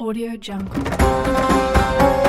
Audio Jungle.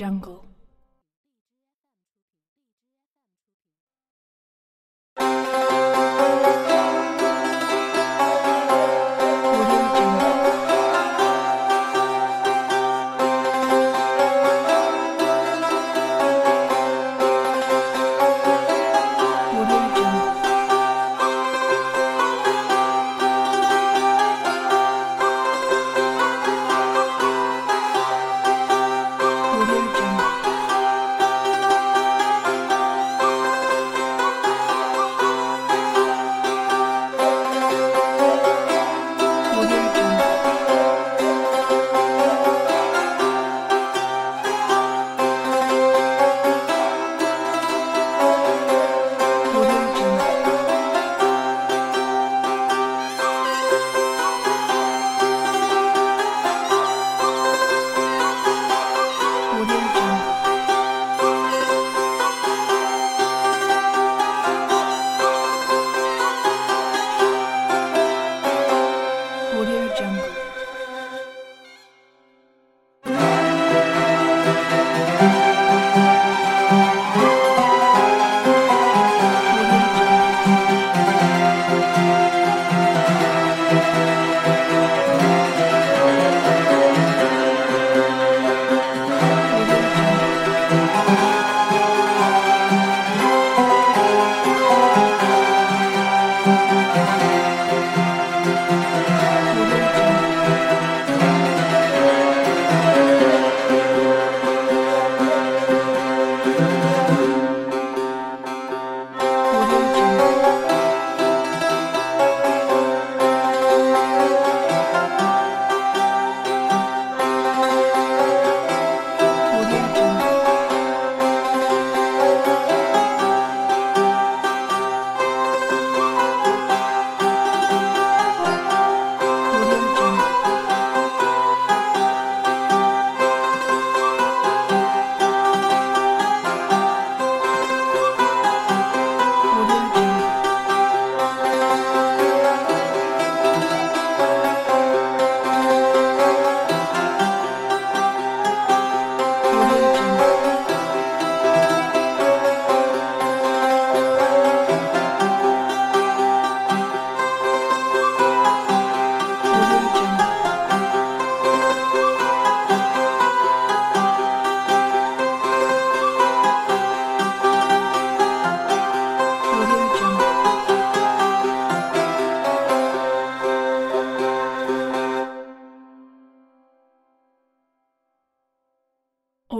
Jungle.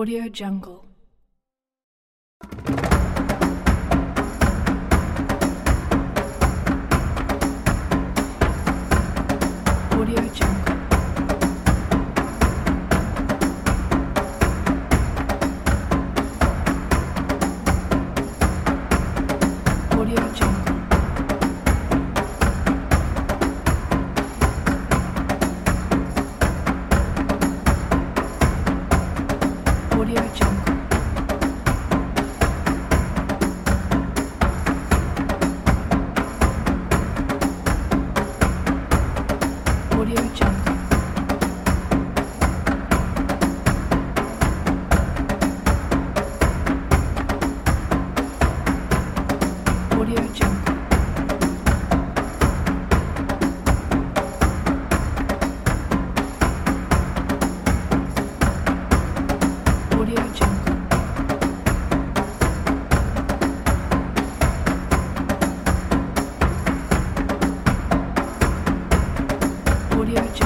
Audio Jungle. audio